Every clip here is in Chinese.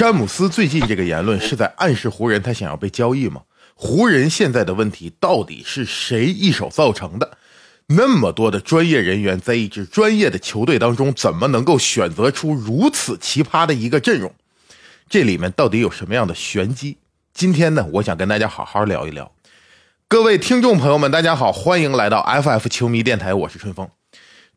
詹姆斯最近这个言论是在暗示湖人他想要被交易吗？湖人现在的问题到底是谁一手造成的？那么多的专业人员在一支专业的球队当中，怎么能够选择出如此奇葩的一个阵容？这里面到底有什么样的玄机？今天呢，我想跟大家好好聊一聊。各位听众朋友们，大家好，欢迎来到 FF 球迷电台，我是春风。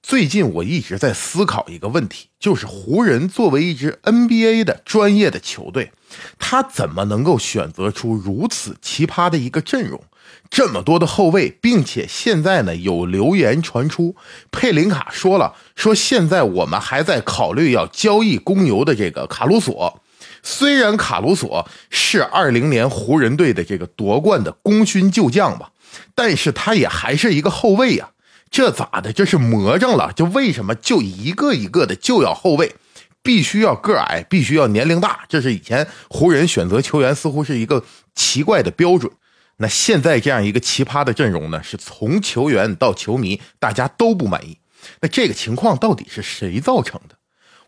最近我一直在思考一个问题，就是湖人作为一支 NBA 的专业的球队，他怎么能够选择出如此奇葩的一个阵容，这么多的后卫，并且现在呢有流言传出，佩林卡说了，说现在我们还在考虑要交易公牛的这个卡鲁索，虽然卡鲁索是二零年湖人队的这个夺冠的功勋旧将吧，但是他也还是一个后卫呀。这咋的？这是魔怔了？就为什么就一个一个的就要后卫，必须要个矮，必须要年龄大？这是以前湖人选择球员似乎是一个奇怪的标准。那现在这样一个奇葩的阵容呢？是从球员到球迷，大家都不满意。那这个情况到底是谁造成的？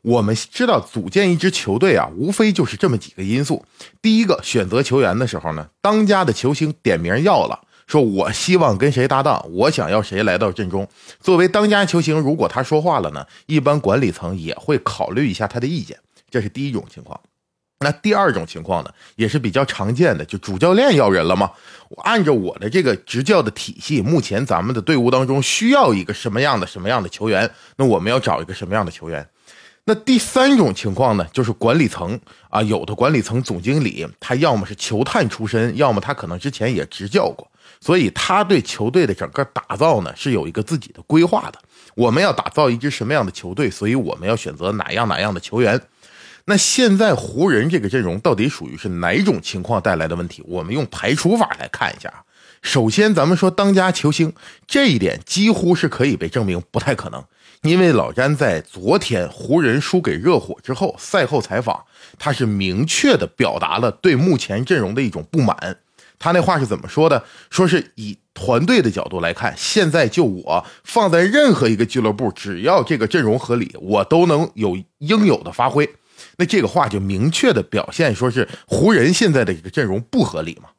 我们知道，组建一支球队啊，无非就是这么几个因素。第一个，选择球员的时候呢，当家的球星点名要了。说我希望跟谁搭档，我想要谁来到阵中。作为当家球星，如果他说话了呢，一般管理层也会考虑一下他的意见，这是第一种情况。那第二种情况呢，也是比较常见的，就主教练要人了吗？我按照我的这个执教的体系，目前咱们的队伍当中需要一个什么样的什么样的球员，那我们要找一个什么样的球员？那第三种情况呢，就是管理层啊，有的管理层总经理他要么是球探出身，要么他可能之前也执教过。所以他对球队的整个打造呢是有一个自己的规划的。我们要打造一支什么样的球队，所以我们要选择哪样哪样的球员。那现在湖人这个阵容到底属于是哪种情况带来的问题？我们用排除法来看一下。首先，咱们说当家球星这一点几乎是可以被证明不太可能，因为老詹在昨天湖人输给热火之后赛后采访，他是明确的表达了对目前阵容的一种不满。他那话是怎么说的？说是以团队的角度来看，现在就我放在任何一个俱乐部，只要这个阵容合理，我都能有应有的发挥。那这个话就明确的表现，说是湖人现在的这个阵容不合理嘛？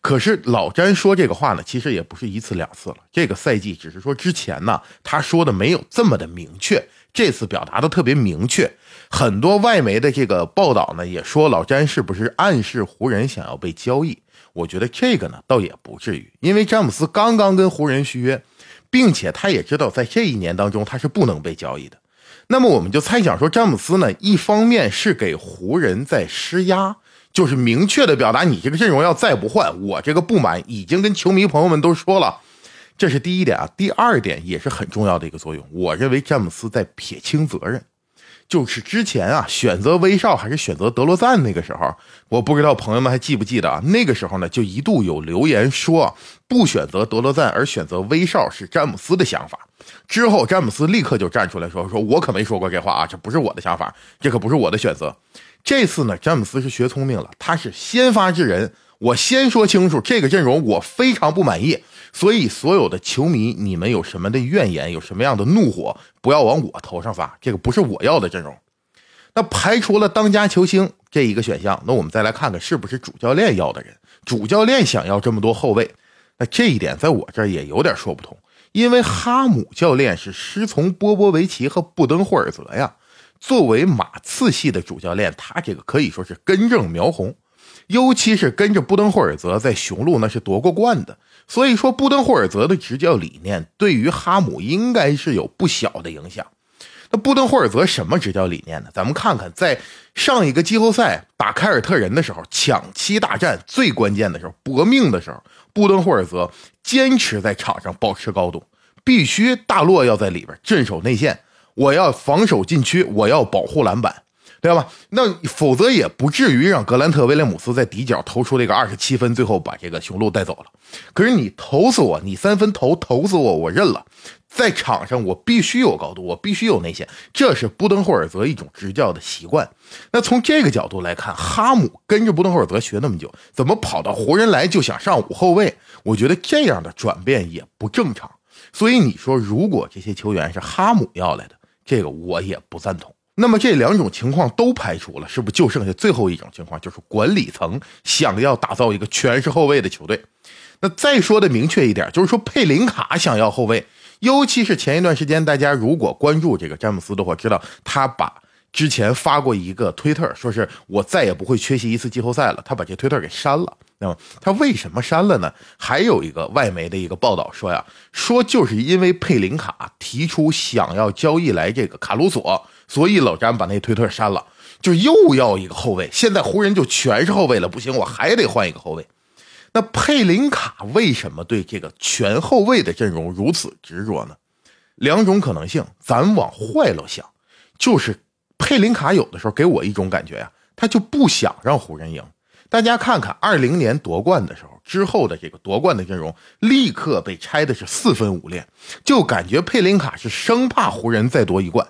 可是老詹说这个话呢，其实也不是一次两次了。这个赛季只是说之前呢，他说的没有这么的明确，这次表达的特别明确。很多外媒的这个报道呢，也说老詹是不是暗示湖人想要被交易？我觉得这个呢，倒也不至于，因为詹姆斯刚刚跟湖人续约，并且他也知道在这一年当中他是不能被交易的。那么我们就猜想说，詹姆斯呢，一方面是给湖人在施压，就是明确的表达你这个阵容要再不换，我这个不满已经跟球迷朋友们都说了，这是第一点啊。第二点也是很重要的一个作用，我认为詹姆斯在撇清责任。就是之前啊，选择威少还是选择德罗赞那个时候，我不知道朋友们还记不记得啊？那个时候呢，就一度有留言说，不选择德罗赞而选择威少是詹姆斯的想法。之后詹姆斯立刻就站出来说：“说我可没说过这话啊，这不是我的想法，这可不是我的选择。”这次呢，詹姆斯是学聪明了，他是先发制人，我先说清楚这个阵容我非常不满意。所以，所有的球迷，你们有什么的怨言，有什么样的怒火，不要往我头上发。这个不是我要的阵容。那排除了当家球星这一个选项，那我们再来看看是不是主教练要的人。主教练想要这么多后卫，那这一点在我这儿也有点说不通。因为哈姆教练是师从波波维奇和布登霍尔泽呀。作为马刺系的主教练，他这个可以说是根正苗红。尤其是跟着布登霍尔泽在雄鹿那是夺过冠的，所以说布登霍尔泽的执教理念对于哈姆应该是有不小的影响。那布登霍尔泽什么执教理念呢？咱们看看，在上一个季后赛打凯尔特人的时候，抢七大战最关键的时候，搏命的时候，布登霍尔泽坚持在场上保持高度，必须大洛要在里边镇守内线，我要防守禁区，我要保护篮板。对吧？那否则也不至于让格兰特·威廉姆斯在底角投出这个二十七分，最后把这个雄鹿带走了。可是你投死我，你三分投投死我，我认了。在场上我必须有高度，我必须有内线，这是布登霍尔泽一种执教的习惯。那从这个角度来看，哈姆跟着布登霍尔泽学那么久，怎么跑到湖人来就想上五后卫？我觉得这样的转变也不正常。所以你说，如果这些球员是哈姆要来的，这个我也不赞同。那么这两种情况都排除了，是不是就剩下最后一种情况，就是管理层想要打造一个全是后卫的球队？那再说的明确一点，就是说佩林卡想要后卫，尤其是前一段时间，大家如果关注这个詹姆斯的话，知道他把之前发过一个推特，说是我再也不会缺席一次季后赛了，他把这推特给删了。那么他为什么删了呢？还有一个外媒的一个报道说呀，说就是因为佩林卡提出想要交易来这个卡鲁索。所以老詹把那推特删了，就又要一个后卫。现在湖人就全是后卫了，不行，我还得换一个后卫。那佩林卡为什么对这个全后卫的阵容如此执着呢？两种可能性，咱往坏了想，就是佩林卡有的时候给我一种感觉呀，他就不想让湖人赢。大家看看二零年夺冠的时候之后的这个夺冠的阵容，立刻被拆的是四分五裂，就感觉佩林卡是生怕湖人再夺一冠。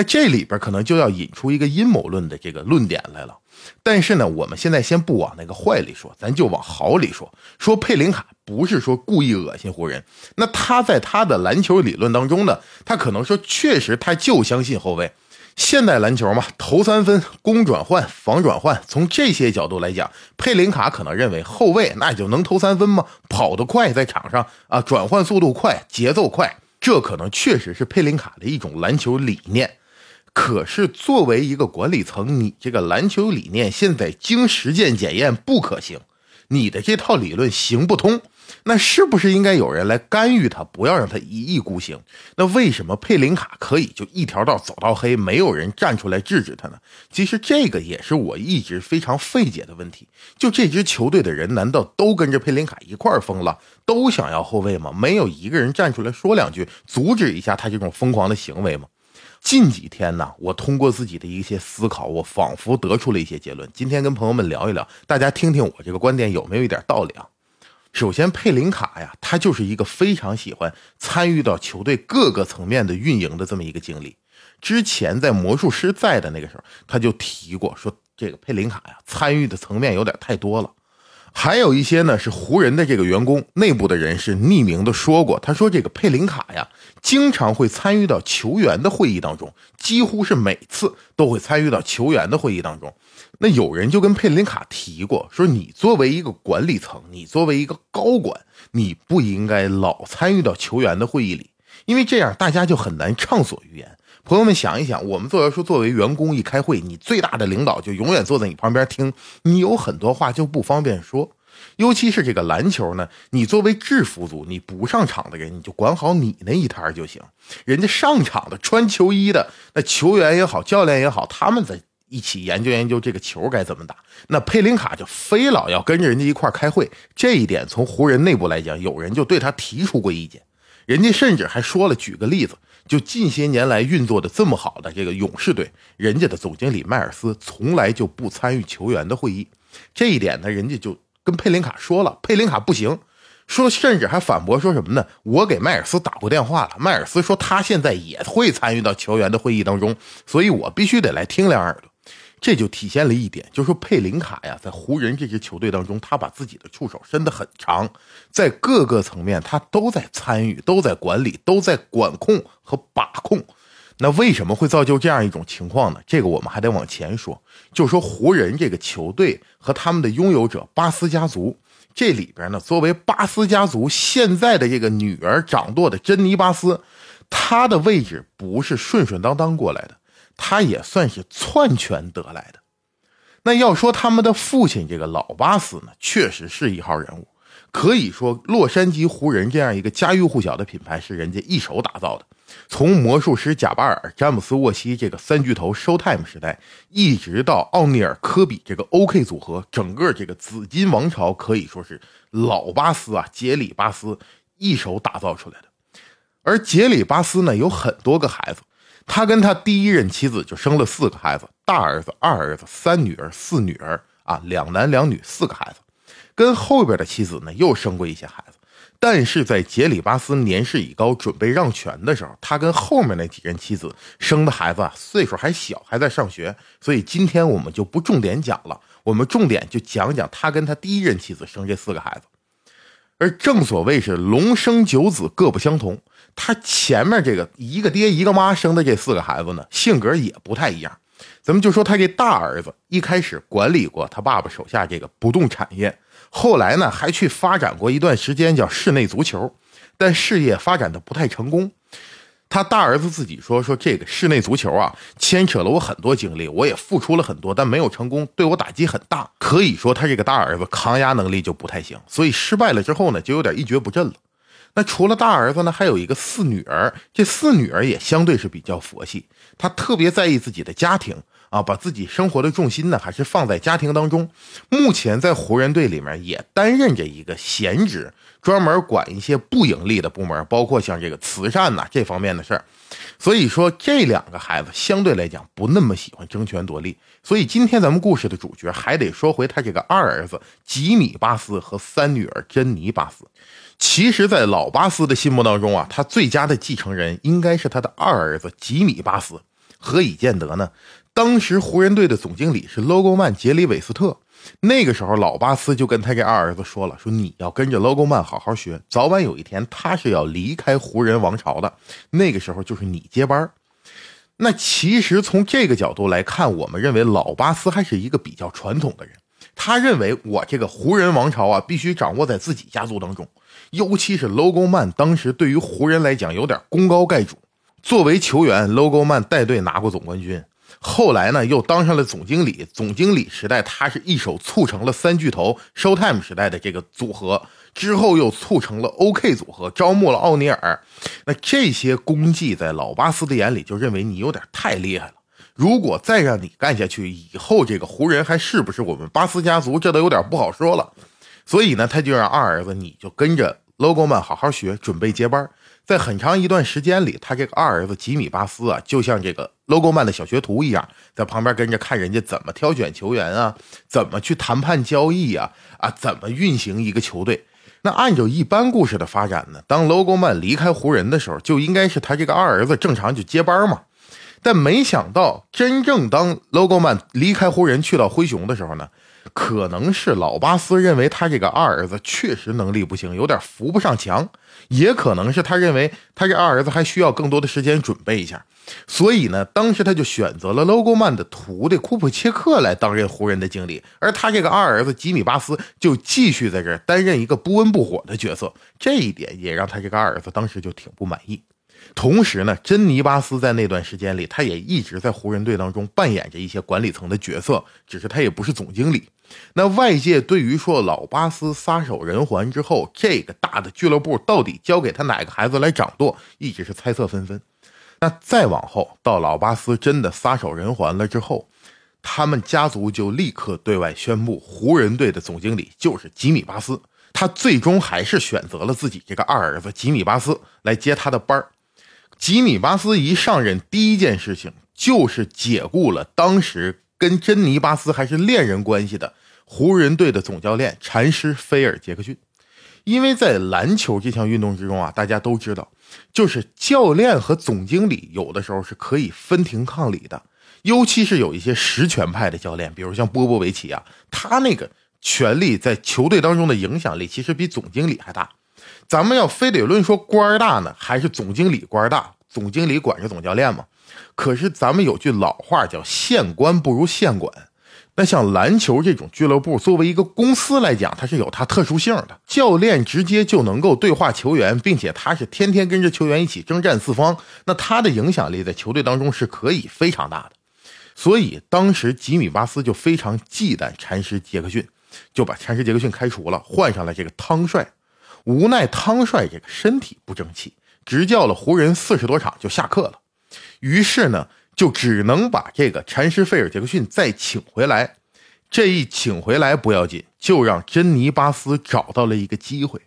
那这里边可能就要引出一个阴谋论的这个论点来了，但是呢，我们现在先不往那个坏里说，咱就往好里说。说佩林卡不是说故意恶心湖人，那他在他的篮球理论当中呢，他可能说确实他就相信后卫。现代篮球嘛，投三分、攻转换、防转换，从这些角度来讲，佩林卡可能认为后卫那就能投三分吗？跑得快，在场上啊，转换速度快，节奏快，这可能确实是佩林卡的一种篮球理念。可是，作为一个管理层，你这个篮球理念现在经实践检验不可行，你的这套理论行不通，那是不是应该有人来干预他，不要让他一意孤行？那为什么佩林卡可以就一条道走到黑，没有人站出来制止他呢？其实这个也是我一直非常费解的问题。就这支球队的人，难道都跟着佩林卡一块疯了，都想要后卫吗？没有一个人站出来说两句，阻止一下他这种疯狂的行为吗？近几天呢，我通过自己的一些思考，我仿佛得出了一些结论。今天跟朋友们聊一聊，大家听听我这个观点有没有一点道理啊？首先，佩林卡呀，他就是一个非常喜欢参与到球队各个层面的运营的这么一个经理。之前在魔术师在的那个时候，他就提过说，这个佩林卡呀，参与的层面有点太多了。还有一些呢，是湖人的这个员工内部的人士匿名的说过，他说这个佩林卡呀，经常会参与到球员的会议当中，几乎是每次都会参与到球员的会议当中。那有人就跟佩林卡提过，说你作为一个管理层，你作为一个高管，你不应该老参与到球员的会议里，因为这样大家就很难畅所欲言。朋友们想一想，我们作为说作为员工一开会，你最大的领导就永远坐在你旁边听，你有很多话就不方便说。尤其是这个篮球呢，你作为制服组，你不上场的人，你就管好你那一摊就行。人家上场的穿球衣的那球员也好，教练也好，他们在一起研究研究这个球该怎么打。那佩林卡就非老要跟着人家一块开会，这一点从湖人内部来讲，有人就对他提出过意见。人家甚至还说了，举个例子，就近些年来运作的这么好的这个勇士队，人家的总经理迈尔斯从来就不参与球员的会议，这一点呢，人家就跟佩林卡说了，佩林卡不行，说甚至还反驳说什么呢？我给迈尔斯打过电话了，迈尔斯说他现在也会参与到球员的会议当中，所以我必须得来听两耳朵。这就体现了一点，就是说佩林卡呀，在湖人这支球队当中，他把自己的触手伸得很长，在各个层面他都在参与，都在管理，都在管控和把控。那为什么会造就这样一种情况呢？这个我们还得往前说，就说湖人这个球队和他们的拥有者巴斯家族，这里边呢，作为巴斯家族现在的这个女儿掌舵的珍妮巴斯，她的位置不是顺顺当当过来的。他也算是篡权得来的。那要说他们的父亲这个老巴斯呢，确实是一号人物，可以说洛杉矶湖人这样一个家喻户晓的品牌是人家一手打造的。从魔术师贾巴尔、詹姆斯沃西这个三巨头 Showtime 时代，一直到奥尼尔、科比这个 OK 组合，整个这个紫金王朝可以说是老巴斯啊，杰里巴斯一手打造出来的。而杰里巴斯呢，有很多个孩子。他跟他第一任妻子就生了四个孩子，大儿子、二儿子、三女儿、四女儿啊，两男两女四个孩子。跟后边的妻子呢又生过一些孩子，但是在杰里巴斯年事已高，准备让权的时候，他跟后面那几任妻子生的孩子啊岁数还小，还在上学，所以今天我们就不重点讲了，我们重点就讲讲他跟他第一任妻子生这四个孩子。而正所谓是龙生九子各不相同。他前面这个一个爹一个妈生的这四个孩子呢，性格也不太一样。咱们就说他这大儿子一开始管理过他爸爸手下这个不动产业，后来呢还去发展过一段时间叫室内足球，但事业发展的不太成功。他大儿子自己说：“说这个室内足球啊，牵扯了我很多精力，我也付出了很多，但没有成功，对我打击很大。可以说他这个大儿子抗压能力就不太行，所以失败了之后呢，就有点一蹶不振了。那除了大儿子呢，还有一个四女儿，这四女儿也相对是比较佛系，她特别在意自己的家庭啊，把自己生活的重心呢还是放在家庭当中。目前在湖人队里面也担任着一个闲职。”专门管一些不盈利的部门，包括像这个慈善呐这方面的事儿。所以说，这两个孩子相对来讲不那么喜欢争权夺利。所以今天咱们故事的主角还得说回他这个二儿子吉米·巴斯和三女儿珍妮·巴斯。其实，在老巴斯的心目当中啊，他最佳的继承人应该是他的二儿子吉米·巴斯。何以见得呢？当时湖人队的总经理是 Logo Man 杰里韦斯特。那个时候，老巴斯就跟他这二儿子说了：“说你要跟着 Logo Man 好好学，早晚有一天他是要离开湖人王朝的。那个时候就是你接班。”那其实从这个角度来看，我们认为老巴斯还是一个比较传统的人。他认为我这个湖人王朝啊，必须掌握在自己家族当中。尤其是 Logo Man 当时对于湖人来讲有点功高盖主。作为球员，Logo Man 带队拿过总冠军。后来呢，又当上了总经理。总经理时代，他是一手促成了三巨头 Showtime 时代的这个组合，之后又促成了 OK 组合，招募了奥尼尔。那这些功绩，在老巴斯的眼里，就认为你有点太厉害了。如果再让你干下去，以后这个湖人还是不是我们巴斯家族，这都有点不好说了。所以呢，他就让二儿子，你就跟着 Logo 们好好学，准备接班。在很长一段时间里，他这个二儿子吉米巴斯啊，就像这个 Logo Man 的小学徒一样，在旁边跟着看人家怎么挑选球员啊，怎么去谈判交易啊，啊，怎么运行一个球队。那按照一般故事的发展呢，当 Logo Man 离开湖人的时候，就应该是他这个二儿子正常就接班嘛。但没想到，真正当 Logo Man 离开湖人去到灰熊的时候呢？可能是老巴斯认为他这个二儿子确实能力不行，有点扶不上墙；也可能是他认为他这二儿子还需要更多的时间准备一下。所以呢，当时他就选择了 Logo Man 的徒弟库普切克来担任湖人的经理，而他这个二儿子吉米巴斯就继续在这儿担任一个不温不火的角色。这一点也让他这个二儿子当时就挺不满意。同时呢，珍妮巴斯在那段时间里，他也一直在湖人队当中扮演着一些管理层的角色，只是他也不是总经理。那外界对于说老巴斯撒手人寰之后，这个大的俱乐部到底交给他哪个孩子来掌舵，一直是猜测纷纷。那再往后，到老巴斯真的撒手人寰了之后，他们家族就立刻对外宣布，湖人队的总经理就是吉米巴斯。他最终还是选择了自己这个二儿子吉米巴斯来接他的班儿。吉米巴斯一上任，第一件事情就是解雇了当时跟珍妮巴斯还是恋人关系的湖人队的总教练禅师菲尔杰克逊。因为在篮球这项运动之中啊，大家都知道，就是教练和总经理有的时候是可以分庭抗礼的，尤其是有一些实权派的教练，比如像波波维奇啊，他那个权力在球队当中的影响力其实比总经理还大。咱们要非得论说官大呢，还是总经理官大？总经理管着总教练嘛。可是咱们有句老话叫“县官不如县管”。那像篮球这种俱乐部，作为一个公司来讲，它是有它特殊性的。教练直接就能够对话球员，并且他是天天跟着球员一起征战四方，那他的影响力在球队当中是可以非常大的。所以当时吉米巴斯就非常忌惮禅师杰克逊，就把禅师杰克逊开除了，换上了这个汤帅。无奈汤帅这个身体不争气，执教了湖人四十多场就下课了。于是呢，就只能把这个禅师费尔杰克逊再请回来。这一请回来不要紧，就让珍妮巴斯找到了一个机会。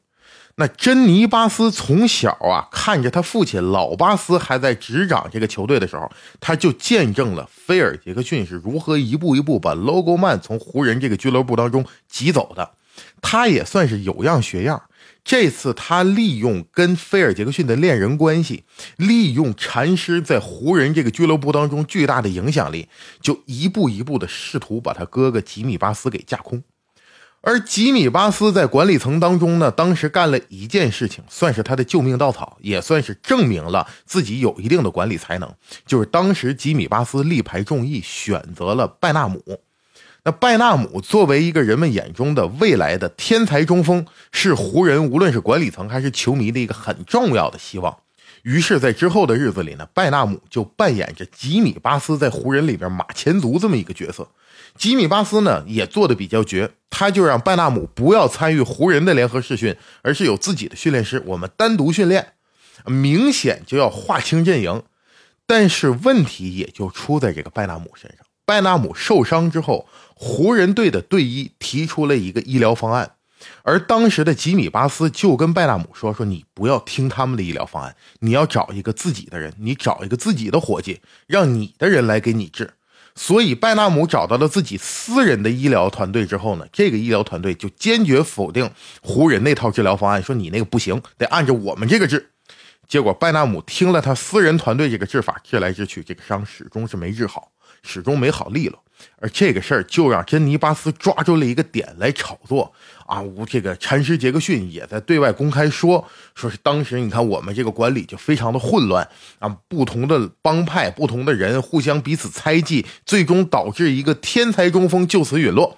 那珍妮巴斯从小啊，看着他父亲老巴斯还在执掌这个球队的时候，他就见证了菲尔杰克逊是如何一步一步把 Logo Man 从湖人这个俱乐部当中挤走的。他也算是有样学样。这次他利用跟菲尔杰克逊的恋人关系，利用禅师在湖人这个俱乐部当中巨大的影响力，就一步一步的试图把他哥哥吉米巴斯给架空。而吉米巴斯在管理层当中呢，当时干了一件事情，算是他的救命稻草，也算是证明了自己有一定的管理才能。就是当时吉米巴斯力排众议，选择了拜纳姆。那拜纳姆作为一个人们眼中的未来的天才中锋，是湖人无论是管理层还是球迷的一个很重要的希望。于是，在之后的日子里呢，拜纳姆就扮演着吉米巴斯在湖人里边马前卒这么一个角色。吉米巴斯呢也做的比较绝，他就让拜纳姆不要参与湖人的联合试训，而是有自己的训练师，我们单独训练，明显就要划清阵营。但是问题也就出在这个拜纳姆身上。拜纳姆受伤之后，湖人队的队医提出了一个医疗方案，而当时的吉米巴斯就跟拜纳姆说：“说你不要听他们的医疗方案，你要找一个自己的人，你找一个自己的伙计，让你的人来给你治。”所以，拜纳姆找到了自己私人的医疗团队之后呢，这个医疗团队就坚决否定湖人那套治疗方案，说你那个不行，得按照我们这个治。结果，拜纳姆听了他私人团队这个治法，治来治去，这个伤始终是没治好，始终没好利落。而这个事儿就让珍妮巴斯抓住了一个点来炒作啊！这个禅师杰克逊也在对外公开说，说是当时你看我们这个管理就非常的混乱啊，不同的帮派、不同的人互相彼此猜忌，最终导致一个天才中锋就此陨落，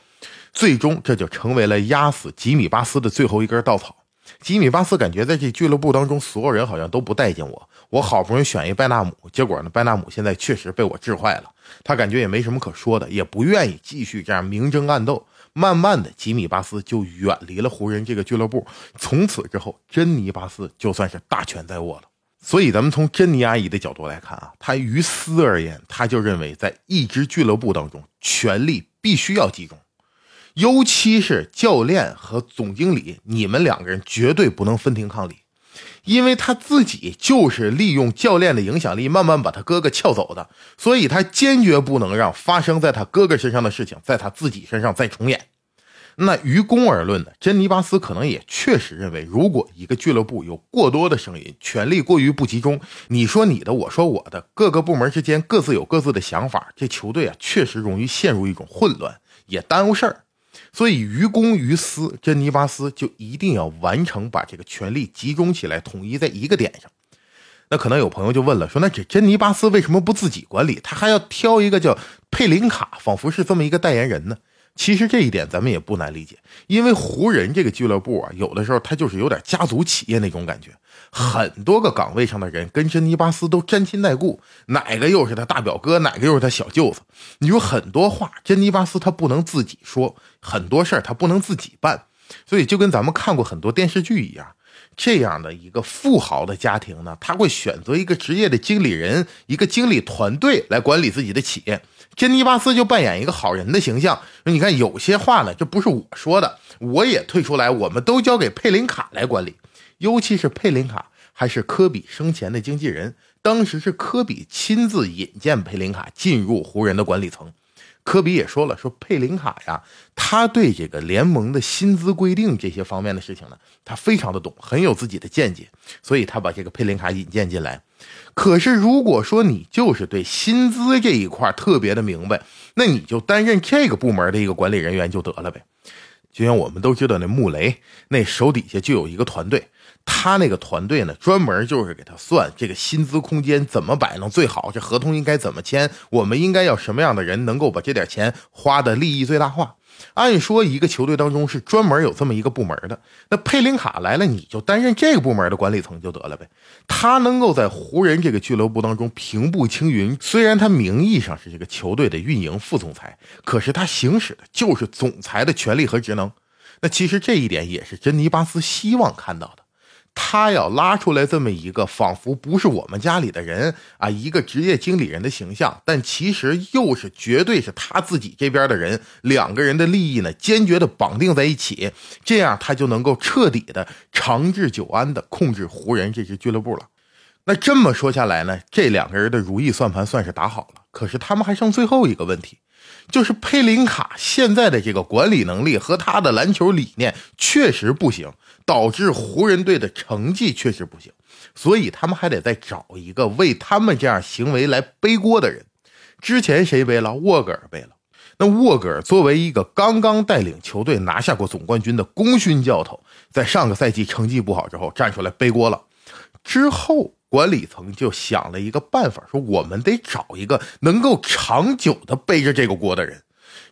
最终这就成为了压死吉米巴斯的最后一根稻草。吉米巴斯感觉在这俱乐部当中，所有人好像都不待见我。我好不容易选一拜纳姆，结果呢，拜纳姆现在确实被我治坏了。他感觉也没什么可说的，也不愿意继续这样明争暗斗。慢慢的，吉米巴斯就远离了湖人这个俱乐部。从此之后，珍妮巴斯就算是大权在握了。所以，咱们从珍妮阿姨的角度来看啊，她于私而言，她就认为在一支俱乐部当中，权力必须要集中。尤其是教练和总经理，你们两个人绝对不能分庭抗礼，因为他自己就是利用教练的影响力，慢慢把他哥哥撬走的，所以他坚决不能让发生在他哥哥身上的事情在他自己身上再重演。那于公而论呢，珍妮巴斯可能也确实认为，如果一个俱乐部有过多的声音，权力过于不集中，你说你的，我说我的，各个部门之间各自有各自的想法，这球队啊确实容易陷入一种混乱，也耽误事儿。所以，于公于私，珍妮巴斯就一定要完成把这个权力集中起来，统一在一个点上。那可能有朋友就问了，说那这珍妮巴斯为什么不自己管理，他还要挑一个叫佩林卡，仿佛是这么一个代言人呢？其实这一点咱们也不难理解，因为湖人这个俱乐部啊，有的时候他就是有点家族企业那种感觉，很多个岗位上的人跟珍妮巴斯都沾亲带故，哪个又是他大表哥，哪个又是他小舅子。你说很多话，珍妮巴斯他不能自己说，很多事儿他不能自己办，所以就跟咱们看过很多电视剧一样。这样的一个富豪的家庭呢，他会选择一个职业的经理人，一个经理团队来管理自己的企业。珍妮巴斯就扮演一个好人的形象。你看，有些话呢，这不是我说的，我也退出来，我们都交给佩林卡来管理。尤其是佩林卡还是科比生前的经纪人，当时是科比亲自引荐佩林卡进入湖人的管理层。科比也说了，说佩林卡呀，他对这个联盟的薪资规定这些方面的事情呢，他非常的懂，很有自己的见解，所以他把这个佩林卡引荐进来。可是如果说你就是对薪资这一块特别的明白，那你就担任这个部门的一个管理人员就得了呗。就像我们都知道，那穆雷那手底下就有一个团队。他那个团队呢，专门就是给他算这个薪资空间怎么摆弄最好，这合同应该怎么签，我们应该要什么样的人能够把这点钱花的利益最大化。按说一个球队当中是专门有这么一个部门的，那佩林卡来了，你就担任这个部门的管理层就得了呗。他能够在湖人这个俱乐部当中平步青云，虽然他名义上是这个球队的运营副总裁，可是他行使的就是总裁的权利和职能。那其实这一点也是珍妮巴斯希望看到的。他要拉出来这么一个仿佛不是我们家里的人啊，一个职业经理人的形象，但其实又是绝对是他自己这边的人，两个人的利益呢坚决的绑定在一起，这样他就能够彻底的长治久安的控制湖人这支俱乐部了。那这么说下来呢，这两个人的如意算盘算是打好了，可是他们还剩最后一个问题。就是佩林卡现在的这个管理能力和他的篮球理念确实不行，导致湖人队的成绩确实不行，所以他们还得再找一个为他们这样行为来背锅的人。之前谁背了？沃格尔背了。那沃格尔作为一个刚刚带领球队拿下过总冠军的功勋教头，在上个赛季成绩不好之后站出来背锅了。之后管理层就想了一个办法，说我们得找一个能够长久的背着这个锅的人。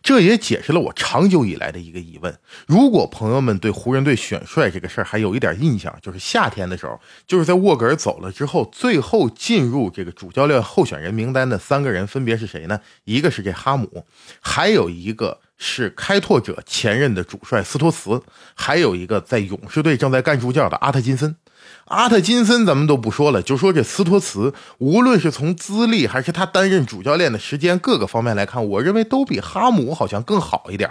这也解释了我长久以来的一个疑问：如果朋友们对湖人队选帅这个事儿还有一点印象，就是夏天的时候，就是在沃格尔走了之后，最后进入这个主教练候选人名单的三个人分别是谁呢？一个是这哈姆，还有一个是开拓者前任的主帅斯托茨，还有一个在勇士队正在干助教的阿特金森。阿特金森咱们都不说了，就说这斯托茨，无论是从资历还是他担任主教练的时间各个方面来看，我认为都比哈姆好像更好一点。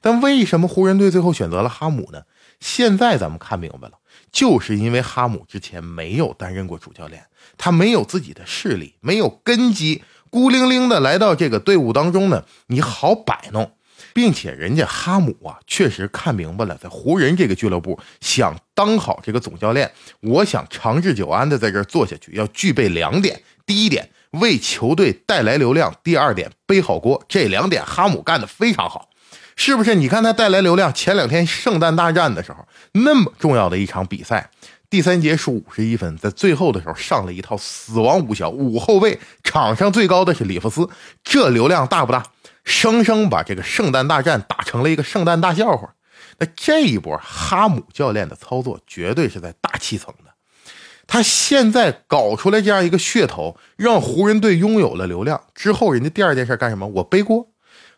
但为什么湖人队最后选择了哈姆呢？现在咱们看明白了，就是因为哈姆之前没有担任过主教练，他没有自己的势力，没有根基，孤零零的来到这个队伍当中呢，你好摆弄。并且人家哈姆啊，确实看明白了，在湖人这个俱乐部想当好这个总教练，我想长治久安的在这儿做下去，要具备两点：第一点，为球队带来流量；第二点，背好锅。这两点哈姆干的非常好，是不是？你看他带来流量，前两天圣诞大战的时候，那么重要的一场比赛，第三节输五十一分，在最后的时候上了一套死亡五小五后卫，场上最高的是里弗斯，这流量大不大？生生把这个圣诞大战打成了一个圣诞大笑话。那这一波哈姆教练的操作绝对是在大气层的。他现在搞出来这样一个噱头，让湖人队拥有了流量之后，人家第二件事干什么？我背锅。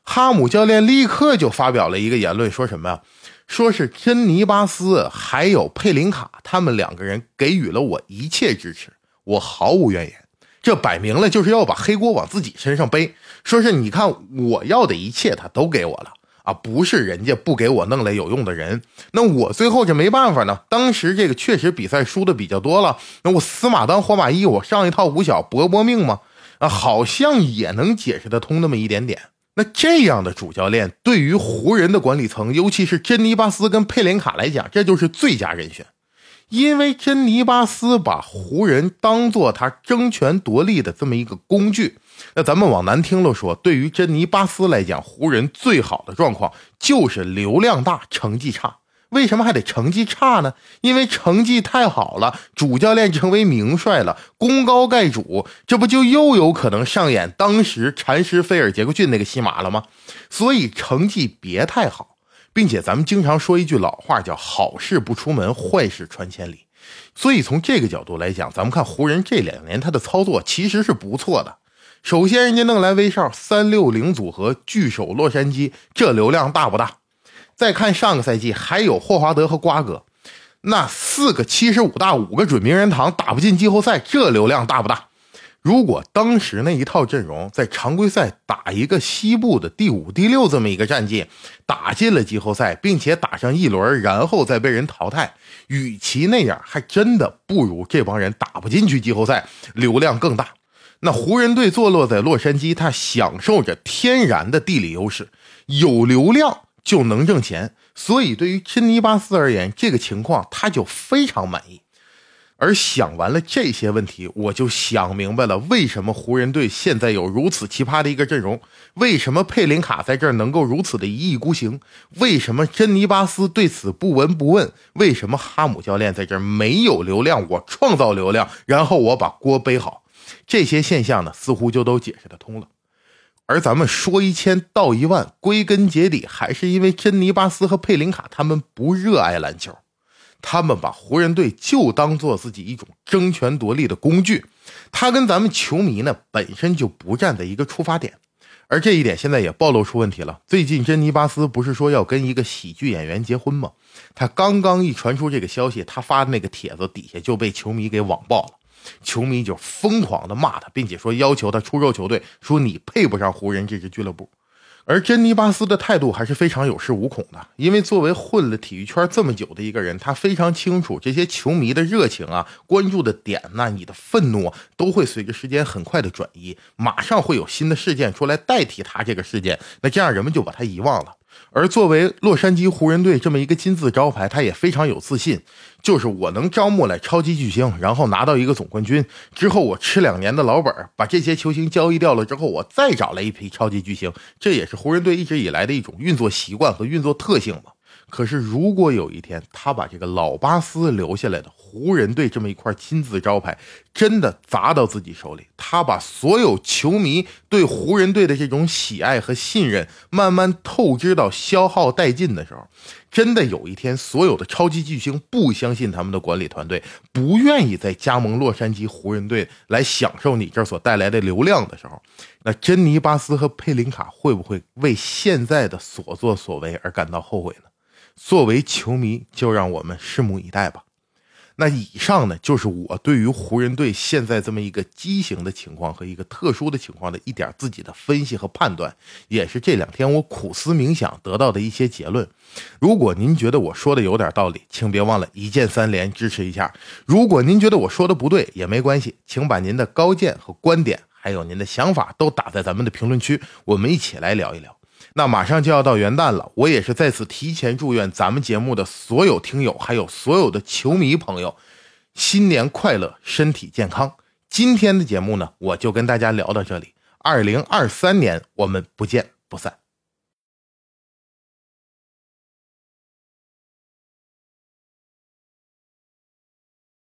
哈姆教练立刻就发表了一个言论，说什么？说是珍妮巴斯还有佩林卡他们两个人给予了我一切支持，我毫无怨言。这摆明了就是要把黑锅往自己身上背，说是你看我要的一切他都给我了啊，不是人家不给我弄来有用的人，那我最后这没办法呢。当时这个确实比赛输的比较多了，那我死马当活马医，我上一套五小搏搏命嘛，啊，好像也能解释得通那么一点点。那这样的主教练对于湖人的管理层，尤其是珍妮巴斯跟佩林卡来讲，这就是最佳人选。因为珍妮巴斯把湖人当做他争权夺利的这么一个工具，那咱们往难听了说，对于珍妮巴斯来讲，湖人最好的状况就是流量大，成绩差。为什么还得成绩差呢？因为成绩太好了，主教练成为名帅了，功高盖主，这不就又有可能上演当时禅师菲尔杰克逊那个戏码了吗？所以成绩别太好。并且咱们经常说一句老话，叫“好事不出门，坏事传千里”。所以从这个角度来讲，咱们看湖人这两年他的操作其实是不错的。首先，人家弄来威少三六零组合聚首洛杉矶，这流量大不大？再看上个赛季还有霍华德和瓜哥，那四个七十五大，五个准名人堂打不进季后赛，这流量大不大？如果当时那一套阵容在常规赛打一个西部的第五、第六这么一个战绩，打进了季后赛，并且打上一轮，然后再被人淘汰，与其那样，还真的不如这帮人打不进去季后赛，流量更大。那湖人队坐落在洛杉矶，他享受着天然的地理优势，有流量就能挣钱，所以对于珍妮巴斯而言，这个情况他就非常满意。而想完了这些问题，我就想明白了，为什么湖人队现在有如此奇葩的一个阵容？为什么佩林卡在这儿能够如此的一意孤行？为什么珍妮巴斯对此不闻不问？为什么哈姆教练在这儿没有流量？我创造流量，然后我把锅背好，这些现象呢，似乎就都解释得通了。而咱们说一千道一万，归根结底还是因为珍妮巴斯和佩林卡他们不热爱篮球。他们把湖人队就当做自己一种争权夺利的工具，他跟咱们球迷呢本身就不站在一个出发点，而这一点现在也暴露出问题了。最近珍妮巴斯不是说要跟一个喜剧演员结婚吗？他刚刚一传出这个消息，他发的那个帖子底下就被球迷给网爆了，球迷就疯狂的骂他，并且说要求他出售球队，说你配不上湖人这支俱乐部。而珍妮巴斯的态度还是非常有恃无恐的，因为作为混了体育圈这么久的一个人，他非常清楚这些球迷的热情啊、关注的点呐、你的愤怒都会随着时间很快的转移，马上会有新的事件出来代替他这个事件，那这样人们就把他遗忘了。而作为洛杉矶湖人队这么一个金字招牌，他也非常有自信，就是我能招募来超级巨星，然后拿到一个总冠军之后，我吃两年的老本，把这些球星交易掉了之后，我再找来一批超级巨星，这也是湖人队一直以来的一种运作习惯和运作特性吧。可是，如果有一天他把这个老巴斯留下来的湖人队这么一块金字招牌真的砸到自己手里，他把所有球迷对湖人队的这种喜爱和信任慢慢透支到消耗殆尽的时候，真的有一天所有的超级巨星不相信他们的管理团队，不愿意再加盟洛杉矶湖人队来享受你这所带来的流量的时候，那珍妮巴斯和佩林卡会不会为现在的所作所为而感到后悔呢？作为球迷，就让我们拭目以待吧。那以上呢，就是我对于湖人队现在这么一个畸形的情况和一个特殊的情况的一点自己的分析和判断，也是这两天我苦思冥想得到的一些结论。如果您觉得我说的有点道理，请别忘了一键三连支持一下。如果您觉得我说的不对，也没关系，请把您的高见和观点，还有您的想法都打在咱们的评论区，我们一起来聊一聊。那马上就要到元旦了，我也是在此提前祝愿咱们节目的所有听友，还有所有的球迷朋友，新年快乐，身体健康。今天的节目呢，我就跟大家聊到这里，二零二三年我们不见不散。